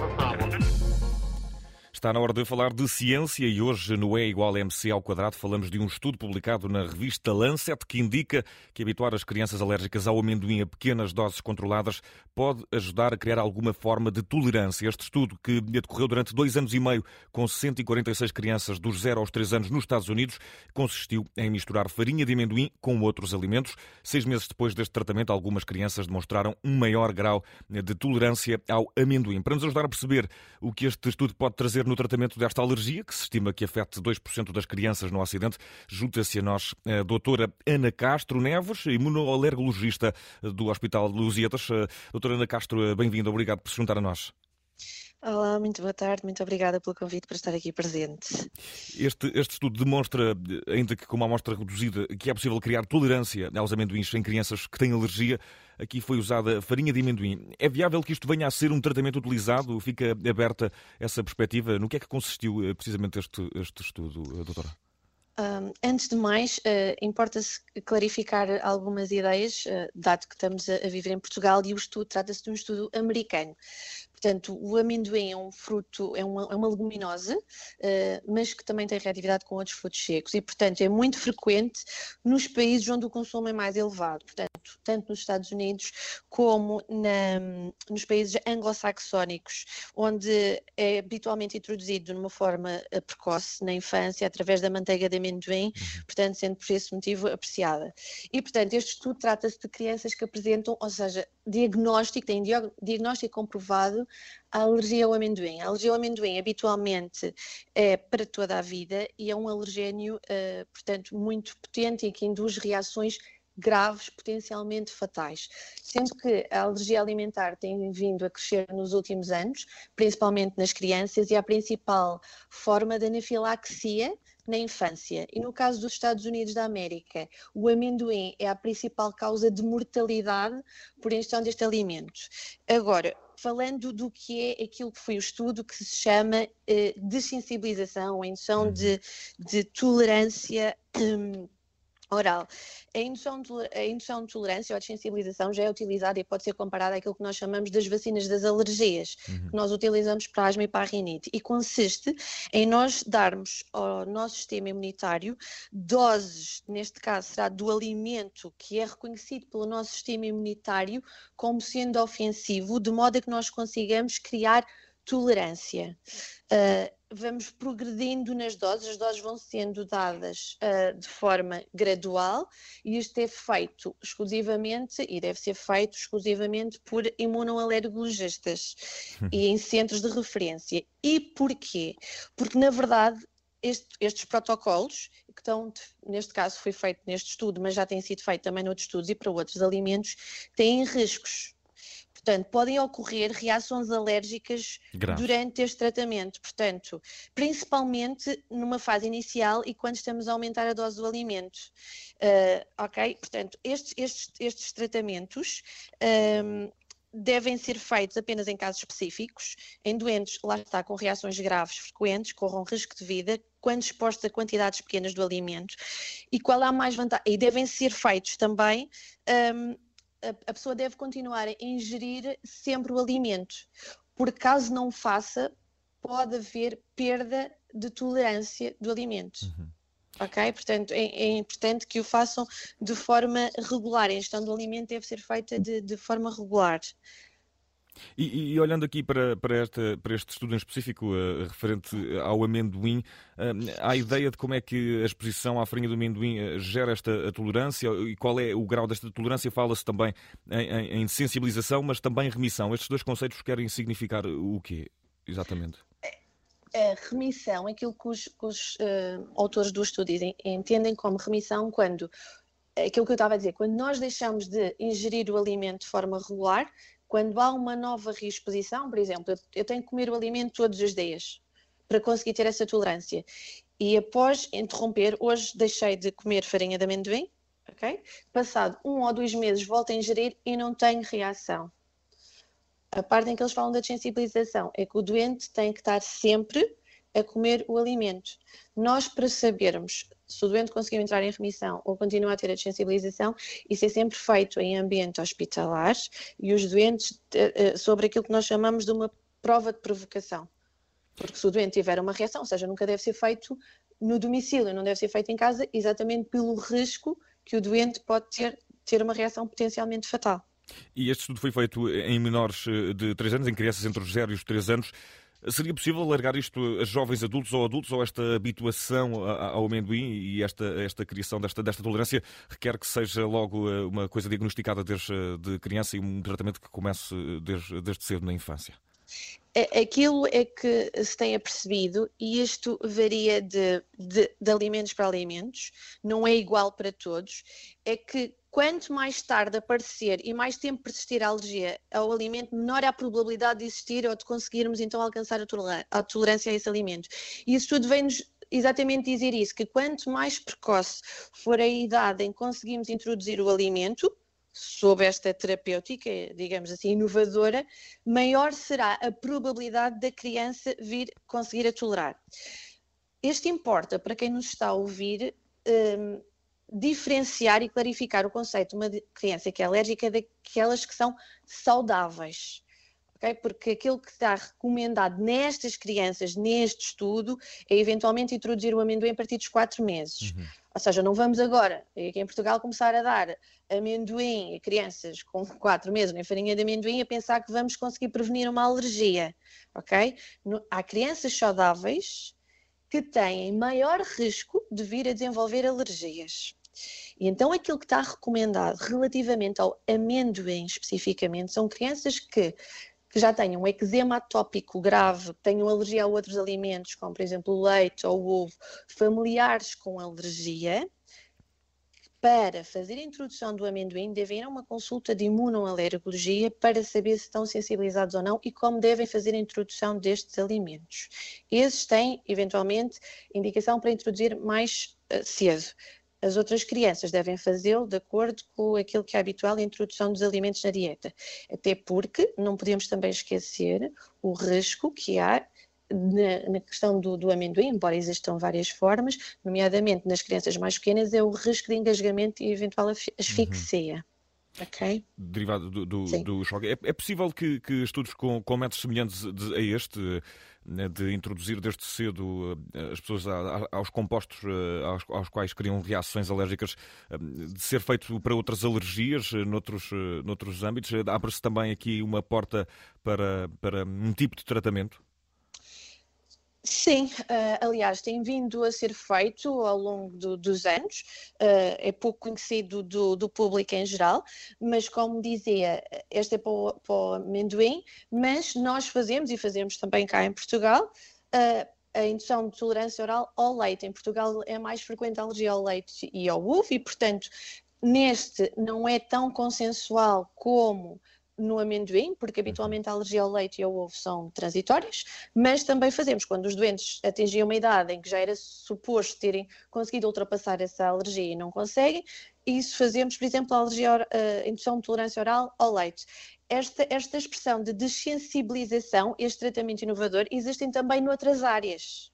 have a problem. Está na hora de falar de ciência e hoje no E igual MC ao quadrado falamos de um estudo publicado na revista Lancet que indica que habituar as crianças alérgicas ao amendoim a pequenas doses controladas pode ajudar a criar alguma forma de tolerância. Este estudo, que decorreu durante dois anos e meio com 146 crianças dos 0 aos 3 anos nos Estados Unidos, consistiu em misturar farinha de amendoim com outros alimentos. Seis meses depois deste tratamento, algumas crianças demonstraram um maior grau de tolerância ao amendoim. Para nos ajudar a perceber o que este estudo pode trazer no tratamento desta alergia, que se estima que afete 2% das crianças no Ocidente, junta-se a nós a doutora Ana Castro Neves, imunoalergologista do Hospital de Lusíadas. Doutora Ana Castro, bem-vinda, obrigado por se juntar a nós. Olá, muito boa tarde, muito obrigada pelo convite para estar aqui presente. Este, este estudo demonstra, ainda que com uma amostra reduzida, que é possível criar tolerância aos amendoins em crianças que têm alergia. Aqui foi usada farinha de amendoim. É viável que isto venha a ser um tratamento utilizado? Fica aberta essa perspectiva? No que é que consistiu eh, precisamente este, este estudo, eh, doutora? Um, antes de mais, uh, importa-se clarificar algumas ideias, uh, dado que estamos a, a, viver em Portugal e o estudo trata-se de um estudo americano. Portanto, o amendoim é um fruto, é uma, é uma leguminosa, uh, mas que também tem reatividade com outros frutos secos e, portanto, é muito frequente nos países onde o consumo é mais elevado. Portanto, tanto nos Estados Unidos como na, nos países anglo-saxónicos, onde é habitualmente introduzido numa forma eh, precoce, na infância, através da manteiga de amendoim, uhum. portanto, sendo por esse motivo apreciada. E, portanto, este estudo trata-se de crianças que apresentam, ou seja, diagnóstico, têm diagnóstico comprovado a alergia ao amendoim. A alergia ao amendoim habitualmente é para toda a vida e é um alergénio, uh, portanto, muito potente e que induz reações graves, potencialmente fatais. Sendo que a alergia alimentar tem vindo a crescer nos últimos anos, principalmente nas crianças, e a principal forma de anafilaxia na infância. E no caso dos Estados Unidos da América, o amendoim é a principal causa de mortalidade por ingestão deste alimento. Agora, falando do que é aquilo que foi o estudo que se chama eh, desensibilização, a indução uhum. de, de tolerância. Hum, oral. A indução, de, a indução de tolerância ou a sensibilização já é utilizada e pode ser comparada àquilo que nós chamamos das vacinas das alergias, uhum. que nós utilizamos para a asma e para a rinite, e consiste em nós darmos ao nosso sistema imunitário doses, neste caso será do alimento que é reconhecido pelo nosso sistema imunitário como sendo ofensivo, de modo a que nós consigamos criar tolerância. Uh, vamos progredindo nas doses, as doses vão sendo dadas uh, de forma gradual e isto é feito exclusivamente e deve ser feito exclusivamente por imunoalergologistas e em centros de referência. E porquê? Porque na verdade este, estes protocolos, que estão, neste caso foi feito neste estudo, mas já tem sido feito também noutros estudos e para outros alimentos, têm riscos Portanto, podem ocorrer reações alérgicas Grave. durante este tratamento. Portanto, principalmente numa fase inicial e quando estamos a aumentar a dose do alimento. Uh, ok? Portanto, estes, estes, estes tratamentos. Um, devem ser feitos apenas em casos específicos, em doentes, lá está, com reações graves frequentes, corram risco de vida, quando expostos a quantidades pequenas do alimento. E qual a mais vantagem? E devem ser feitos também um, a, pessoa deve continuar a ingerir sempre o alimento, porque caso não faça, pode haver perda de tolerância do alimento. Uhum. Ok? Portanto, é, é, importante que o façam de forma regular. A ingestão do alimento deve ser feita de, de forma regular. E, e, olhando aqui para, para, esta, para este estudo em específico, uh, referente ao amendoim, uh, há ideia de como é que a exposição à farinha do amendoim uh, gera esta tolerância e qual é o grau desta tolerância? Fala-se também em, em, em, sensibilização, mas também em remissão. Estes dois conceitos querem significar o quê, exatamente? A remissão, aquilo que os, os autores do estudo dizem, entendem como remissão quando aquilo que eu estava a dizer, quando nós deixamos de ingerir o alimento de forma regular, quando há uma nova reexposição, por exemplo, eu tenho que comer o alimento todos os dias para conseguir ter essa tolerância. E após interromper, hoje deixei de comer farinha de amendoim, ok? Passado um ou dois meses volto a ingerir e não tenho reação. A parte em que eles falam da sensibilização é que o doente tem que estar sempre a comer o alimento. Nós, para sabermos se o doente conseguiu entrar em remissão ou continua a ter a sensibilização, isso é sempre feito em ambiente hospitalar e os doentes, eh, eh, sobre aquilo que nós chamamos de uma prova de provocação. Porque se o doente tiver uma reação, ou seja, nunca deve ser feito no domicílio, não deve ser feito em casa, exatamente pelo risco que o doente pode ter, ter uma reação potencialmente fatal. E este estudo foi feito em menores eh, de 3 anos, em crianças entre os 0 e os 3 anos. Seria possível alargar isto a jovens adultos ou adultos ou esta habituação ao amendoim e esta, esta criação desta, desta tolerância requer que seja logo eh, uma coisa diagnosticada desde de criança e um tratamento que comece desde, desde cedo na infância? Aquilo é que se tem apercebido, e isto varia de, de, de, alimentos para alimentos, não é igual para todos, é que quanto mais tarde aparecer e mais tempo persistir a alergia ao alimento, menor é a probabilidade de existir ou de conseguirmos então alcançar a tolerância a esse alimento. E isso tudo vem-nos exatamente dizer isso, que quanto mais precoce for a idade em que conseguimos introduzir o alimento, sob esta terapêutica, digamos assim, inovadora, maior será a probabilidade da criança vir conseguir a tolerar. Este importa, para quem nos está a ouvir, um, diferenciar e clarificar o conceito de uma criança que é alérgica daquelas que são saudáveis. Okay? Porque aquilo que está recomendado nestas crianças, neste estudo, é eventualmente introduzir o amendoim a partir dos 4 meses. Uhum. Ou seja, não vamos agora, aqui em Portugal, começar a dar amendoim a crianças com 4 meses, nem farinha de amendoim, a pensar que vamos conseguir prevenir uma alergia, ok? No, há crianças saudáveis que têm maior risco de vir a desenvolver alergias. E então aquilo que está recomendado relativamente ao amendoim especificamente são crianças que que já tenham eczema atópico grave, tenham alergia a outros alimentos, como por exemplo o leite ou o ovo, familiares com alergia, para fazer a introdução do amendoim devem ir a uma consulta de imunoalergologia para saber se estão sensibilizados ou não e como devem fazer a introdução destes alimentos. Esses têm, eventualmente, indicação para introduzir mais uh, cedo. As outras crianças devem fazê-lo de acordo com aquilo que é habitual a introdução dos alimentos na dieta. Até porque não podemos também esquecer o risco que há na, na, questão do, do, amendoim, embora existam várias formas, nomeadamente nas crianças mais pequenas, é o risco de engasgamento e eventual asfixia. Uhum. Okay. Derivado do, do, do choque. É, é, possível que, que estudos com, com métodos semelhantes a este de introduzir desde cedo eh, as pessoas aos compostos eh, aos, aos quais criam reações alérgicas, eh, de ser feito para outras alergias, noutros, noutros âmbitos? Abre-se também aqui uma porta para, para um tipo de tratamento? Sim, uh, aliás, tem vindo a ser feito ao longo do, dos anos, uh, é pouco conhecido do, do, público em geral, mas como dizia, este é para o, para o amendoim, mas nós fazemos, e fazemos também cá em Portugal, uh, a indução de tolerância oral ao leite. Em Portugal é mais frequente a alergia ao leite e ao ovo, e portanto, neste não é tão consensual como no amendoim, porque habitualmente a alergia ao leite e ao ovo são transitórias, mas também fazemos quando os doentes atingiam uma idade em que já era suposto terem conseguido ultrapassar essa alergia e não conseguem, isso fazemos, por exemplo, a alergia, a indução de tolerância oral ao leite. Esta, esta expressão de desensibilização, este tratamento inovador, existem também noutras áreas.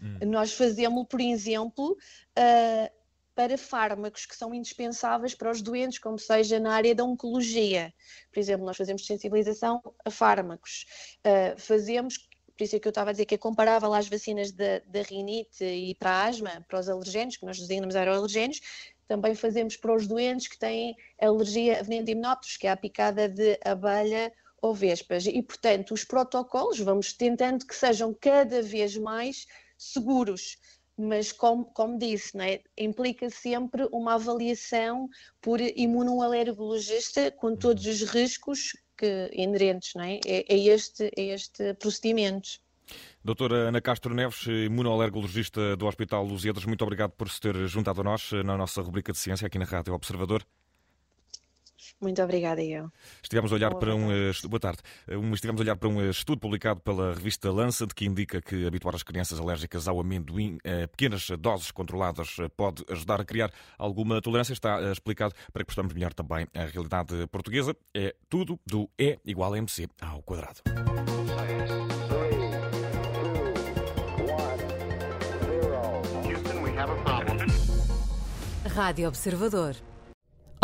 Hum. Nós fazemos, por exemplo, uh, para fármacos que são indispensáveis para os doentes, como seja na área da oncologia. Por exemplo, nós fazemos sensibilização a fármacos, uh, fazemos por isso é que eu estava a dizer que é comparável às vacinas da, rinite e para a asma, para os alergénios, que nós designamos aeroalergénios, também fazemos para os doentes que têm alergia a veneno de himenópteros, que é a picada de abelha ou vespas. E, portanto, os protocolos vamos tentando que sejam cada vez mais seguros mas como, como disse, né, implica sempre uma avaliação por imunoalergologista com uhum. todos os riscos que, inerentes né, é, é, este, é este procedimento. Doutora Ana Castro Neves, imunoalergologista do Hospital Lusíadas, muito obrigado por se ter juntado a nós na nossa rubrica de ciência aqui na Rádio Observador. Muito obrigada, eu. Estivemos a olhar boa para um eh, boa tarde. Um, estivemos a olhar para um eh, estudo publicado pela revista Lancet que indica que habituar as crianças alérgicas ao amendoim a pequenas doses controladas eh, pode ajudar a criar alguma tolerância. Está explicado para que possamos melhor também a realidade portuguesa. É tudo do E igual a MC ao quadrado. Rádio Observador.